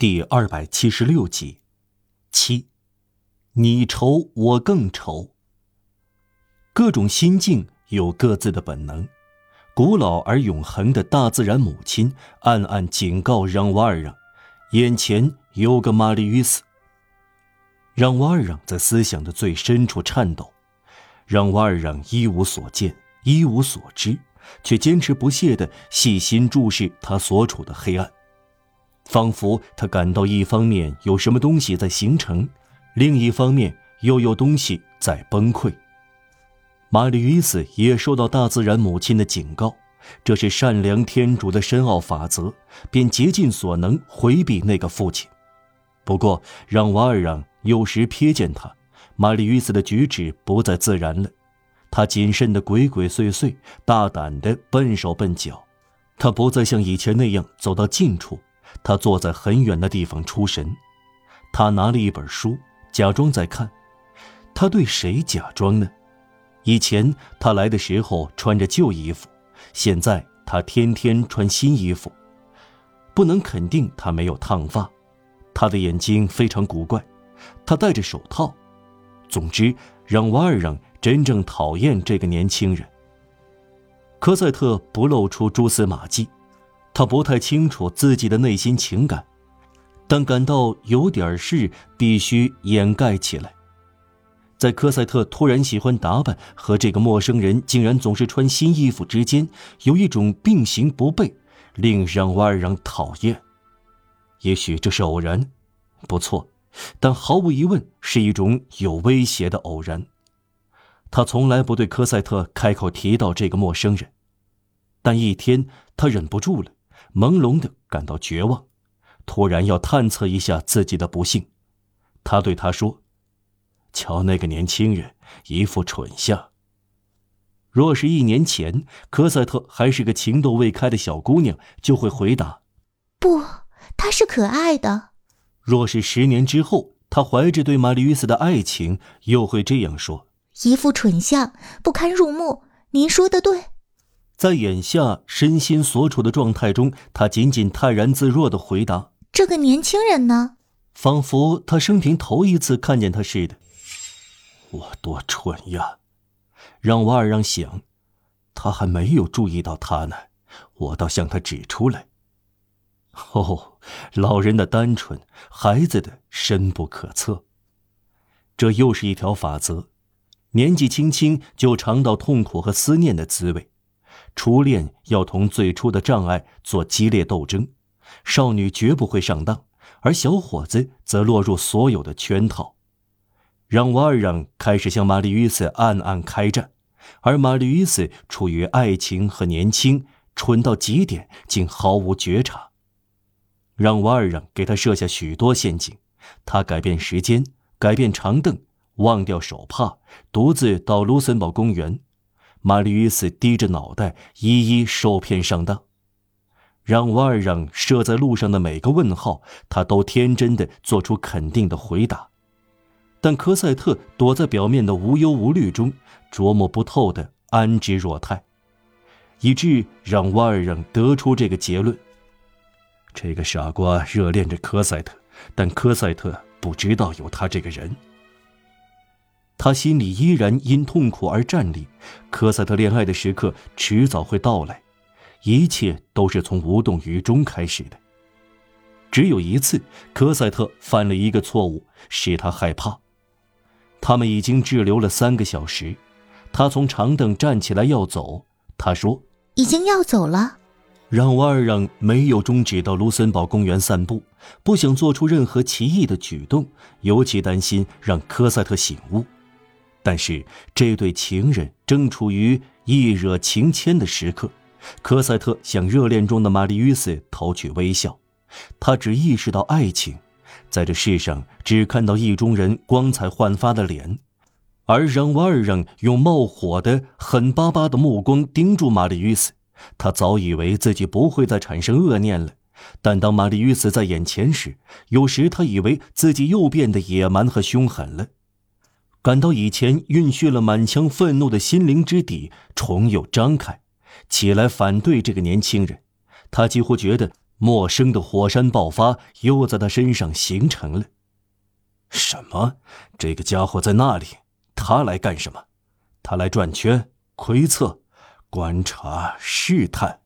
第二百七十六集，七，你愁我更愁。各种心境有各自的本能，古老而永恒的大自然母亲暗暗警告让瓦尔让，眼前有个玛丽与斯。让瓦尔让在思想的最深处颤抖，让瓦尔让一无所见，一无所知，却坚持不懈地细心注视他所处的黑暗。仿佛他感到，一方面有什么东西在形成，另一方面又有东西在崩溃。玛丽与斯也受到大自然母亲的警告，这是善良天主的深奥法则，便竭尽所能回避那个父亲。不过，让瓦尔让有时瞥见他，玛丽与斯的举止不再自然了，他谨慎的鬼鬼祟祟，大胆的笨手笨脚，他不再像以前那样走到近处。他坐在很远的地方出神，他拿了一本书，假装在看。他对谁假装呢？以前他来的时候穿着旧衣服，现在他天天穿新衣服。不能肯定他没有烫发，他的眼睛非常古怪，他戴着手套。总之，让瓦尔让真正讨厌这个年轻人。科赛特不露出蛛丝马迹。他不太清楚自己的内心情感，但感到有点事必须掩盖起来。在科赛特突然喜欢打扮和这个陌生人竟然总是穿新衣服之间，有一种并行不悖，令让瓦尔让讨厌。也许这是偶然，不错，但毫无疑问是一种有威胁的偶然。他从来不对科赛特开口提到这个陌生人，但一天他忍不住了。朦胧的感到绝望，突然要探测一下自己的不幸。他对他说：“瞧那个年轻人，一副蠢相。若是一年前，科赛特还是个情窦未开的小姑娘，就会回答：不，她是可爱的。若是十年之后，她怀着对玛丽·与斯的爱情，又会这样说：一副蠢相，不堪入目。您说的对。”在眼下身心所处的状态中，他仅仅泰然自若的回答：“这个年轻人呢？”仿佛他生平头一次看见他似的。我多蠢呀！让瓦尔让想，他还没有注意到他呢，我倒向他指出来。哦，老人的单纯，孩子的深不可测。这又是一条法则：年纪轻轻就尝到痛苦和思念的滋味。初恋要同最初的障碍做激烈斗争，少女绝不会上当，而小伙子则落入所有的圈套。让瓦尔让开始向玛丽与斯暗暗开战，而玛丽与斯处于爱情和年轻，蠢到极点，竟毫无觉察。让瓦尔让给他设下许多陷阱，他改变时间，改变长凳，忘掉手帕，独自到卢森堡公园。玛丽与斯低着脑袋，一一受骗上当。让瓦尔让设在路上的每个问号，他都天真的做出肯定的回答。但科赛特躲在表面的无忧无虑中，琢磨不透的安之若泰，以致让瓦尔让得出这个结论：这个傻瓜热恋着科赛特，但科赛特不知道有他这个人。他心里依然因痛苦而站立。科赛特恋爱的时刻迟早会到来，一切都是从无动于衷开始的。只有一次，科赛特犯了一个错误，使他害怕。他们已经滞留了三个小时，他从长凳站起来要走。他说：“已经要走了。”让瓦尔让没有终止到卢森堡公园散步，不想做出任何奇异的举动，尤其担心让科赛特醒悟。但是这对情人正处于一惹情牵的时刻，科赛特向热恋中的玛丽与斯投去微笑。他只意识到爱情，在这世上只看到意中人光彩焕发的脸，而让瓦尔让用冒火的狠巴巴的目光盯住玛丽与斯。他早以为自己不会再产生恶念了，但当玛丽与斯在眼前时，有时他以为自己又变得野蛮和凶狠了。感到以前蕴蓄了满腔愤怒的心灵之底重又张开，起来反对这个年轻人。他几乎觉得陌生的火山爆发又在他身上形成了。什么？这个家伙在那里？他来干什么？他来转圈、窥测、观察、试探。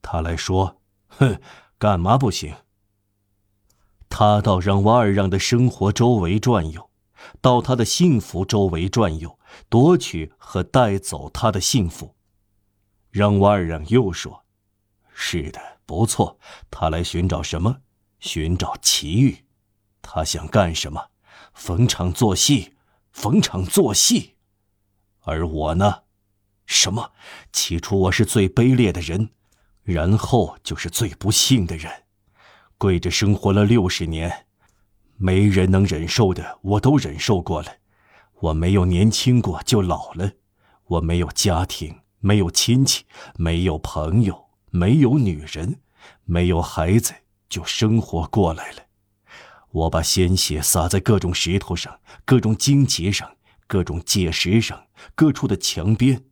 他来说：“哼，干嘛不行？”他到让瓦尔让的生活周围转悠，到他的幸福周围转悠，夺取和带走他的幸福。让瓦尔让又说：“是的，不错。他来寻找什么？寻找奇遇。他想干什么？逢场作戏，逢场作戏。而我呢？什么？起初我是最卑劣的人，然后就是最不幸的人。跪着生活了六十年，没人能忍受的，我都忍受过了。我没有年轻过，就老了。我没有家庭。”没有亲戚，没有朋友，没有女人，没有孩子，就生活过来了。我把鲜血洒在各种石头上、各种荆棘上、各种界石上、各处的墙边。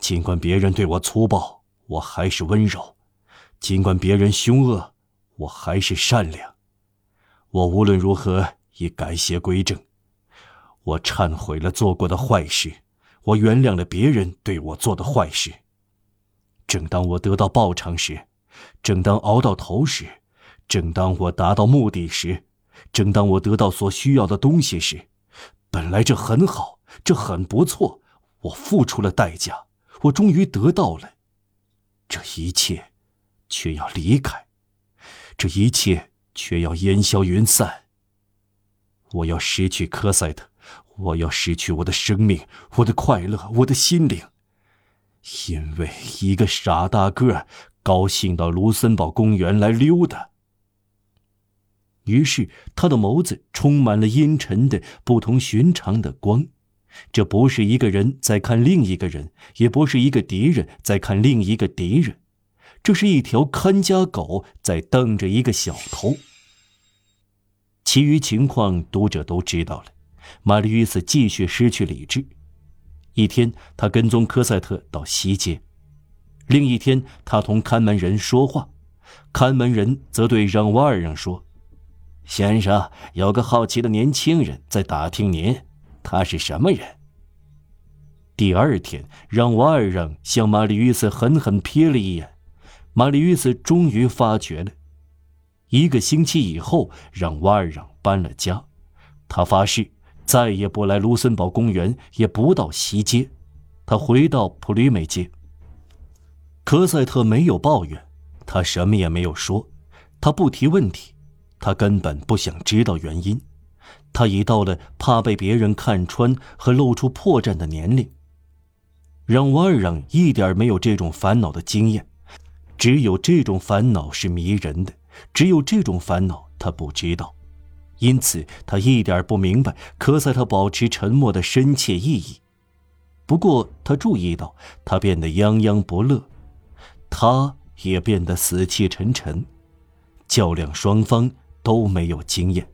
尽管别人对我粗暴，我还是温柔；尽管别人凶恶，我还是善良。我无论如何已改邪归正，我忏悔了做过的坏事。我原谅了别人对我做的坏事。正当我得到报偿时，正当熬到头时，正当我达到目的时，正当我得到所需要的东西时，本来这很好，这很不错。我付出了代价，我终于得到了。这一切，却要离开，这一切却要烟消云散。我要失去科赛特。我要失去我的生命，我的快乐，我的心灵，因为一个傻大个高兴到卢森堡公园来溜达。于是他的眸子充满了阴沉的、不同寻常的光。这不是一个人在看另一个人，也不是一个敌人在看另一个敌人，这是一条看家狗在瞪着一个小偷。其余情况，读者都知道了。玛丽·约瑟继续失去理智。一天，他跟踪科赛特到西街；另一天，他同看门人说话，看门人则对让瓦尔让说：“先生，有个好奇的年轻人在打听您，他是什么人？”第二天，让瓦尔让向玛丽·约瑟狠狠瞥了一眼，玛丽·约斯终于发觉了。一个星期以后，让瓦尔让搬了家，他发誓。再也不来卢森堡公园，也不到西街，他回到普吕美街。科赛特没有抱怨，他什么也没有说，他不提问题，他根本不想知道原因，他已到了怕被别人看穿和露出破绽的年龄。让瓦尔让一点没有这种烦恼的经验，只有这种烦恼是迷人的，只有这种烦恼他不知道。因此，他一点不明白科赛特保持沉默的深切意义。不过，他注意到他变得泱泱不乐，他也变得死气沉沉。较量双方都没有经验。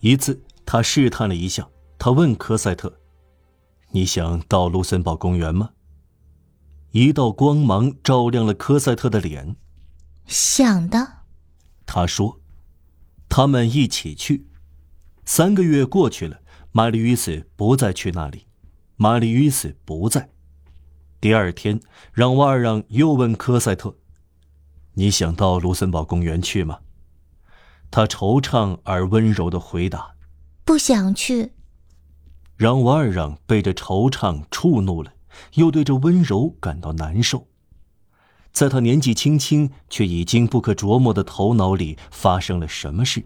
一次，他试探了一下，他问科赛特：“你想到卢森堡公园吗？”一道光芒照亮了科赛特的脸。“想的。”他说。他们一起去。三个月过去了，玛丽·与斯不再去那里。玛丽·与斯不在。第二天，让瓦尔让又问科赛特：“你想到卢森堡公园去吗？”他惆怅而温柔的回答：“不想去。”让瓦尔让被这惆怅触怒了，又对这温柔感到难受。在他年纪轻轻却已经不可琢磨的头脑里发生了什么事？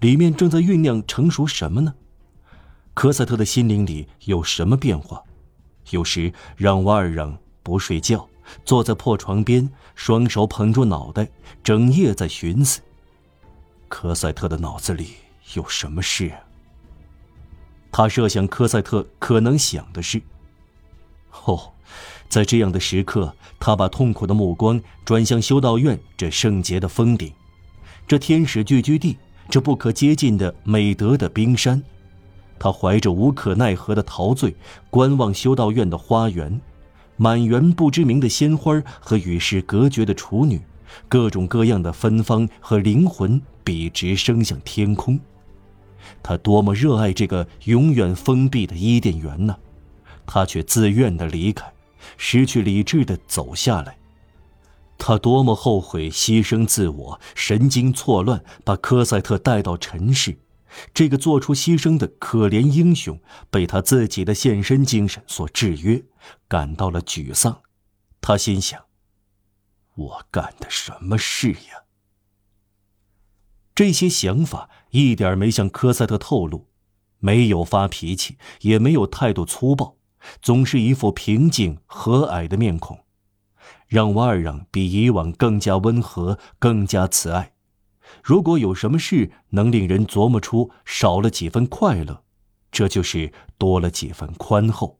里面正在酝酿成熟什么呢？科赛特的心灵里有什么变化？有时让瓦尔让不睡觉，坐在破床边，双手捧住脑袋，整夜在寻思。科赛特的脑子里有什么事？他设想科赛特可能想的是：哦。在这样的时刻，他把痛苦的目光转向修道院这圣洁的峰顶，这天使聚居地，这不可接近的美德的冰山。他怀着无可奈何的陶醉，观望修道院的花园，满园不知名的鲜花和与世隔绝的处女，各种各样的芬芳和灵魂笔直升向天空。他多么热爱这个永远封闭的伊甸园呢？他却自愿的离开，失去理智的走下来。他多么后悔牺牲自我，神经错乱，把科赛特带到尘世。这个做出牺牲的可怜英雄，被他自己的献身精神所制约，感到了沮丧。他心想：“我干的什么事呀？”这些想法一点没向科赛特透露，没有发脾气，也没有态度粗暴，总是一副平静和蔼的面孔，让瓦尔让比以往更加温和，更加慈爱。如果有什么事能令人琢磨出少了几分快乐，这就是多了几分宽厚。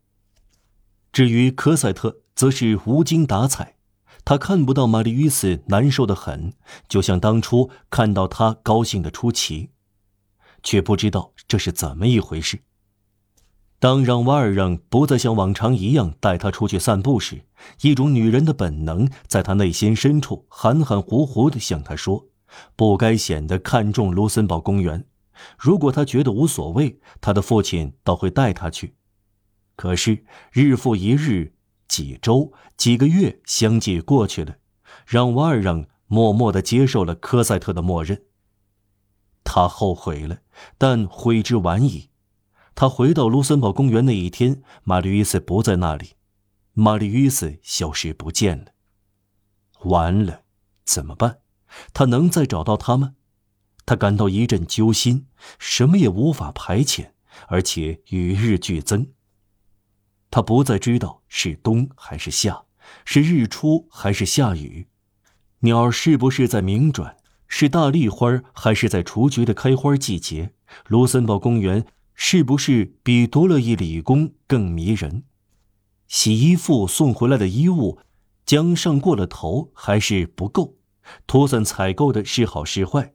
至于科赛特，则是无精打采，他看不到玛丽·与斯难受的很，就像当初看到他高兴的出奇，却不知道这是怎么一回事。当让瓦尔让不再像往常一样带他出去散步时，一种女人的本能在他内心深处含含糊糊地向他说。不该显得看重卢森堡公园。如果他觉得无所谓，他的父亲倒会带他去。可是日复一日，几周、几个月相继过去了，让瓦尔让默默地接受了科赛特的默认。他后悔了，但悔之晚矣。他回到卢森堡公园那一天，玛丽·伊斯不在那里，玛丽·伊斯消失不见了。完了，怎么办？他能再找到他吗？他感到一阵揪心，什么也无法排遣，而且与日俱增。他不再知道是冬还是夏，是日出还是下雨，鸟儿是不是在鸣转，是大丽花还是在雏菊的开花季节？卢森堡公园是不是比多乐意理工更迷人？洗衣服送回来的衣物，将上过了头还是不够？拖算采购的是好是坏，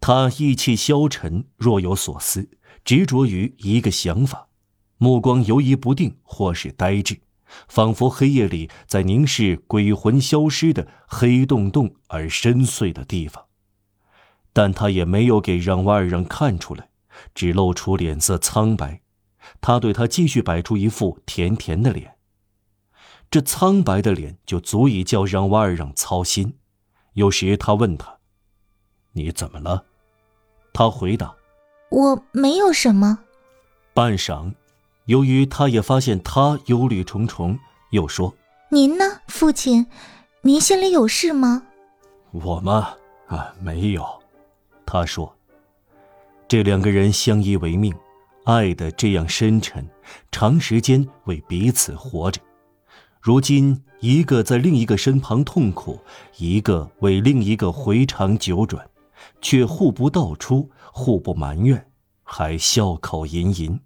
他意气消沉，若有所思，执着于一个想法，目光游移不定，或是呆滞，仿佛黑夜里在凝视鬼魂消失的黑洞洞而深邃的地方。但他也没有给让瓦尔让看出来，只露出脸色苍白。他对他继续摆出一副甜甜的脸，这苍白的脸就足以叫让瓦尔让操心。有时他问他：“你怎么了？”他回答：“我没有什么。”半晌，由于他也发现他忧虑重重，又说：“您呢，父亲？您心里有事吗？”“我吗？啊，没有。”他说：“这两个人相依为命，爱的这样深沉，长时间为彼此活着。”如今，一个在另一个身旁痛苦，一个为另一个回肠九转，却互不道出，互不埋怨，还笑口吟吟。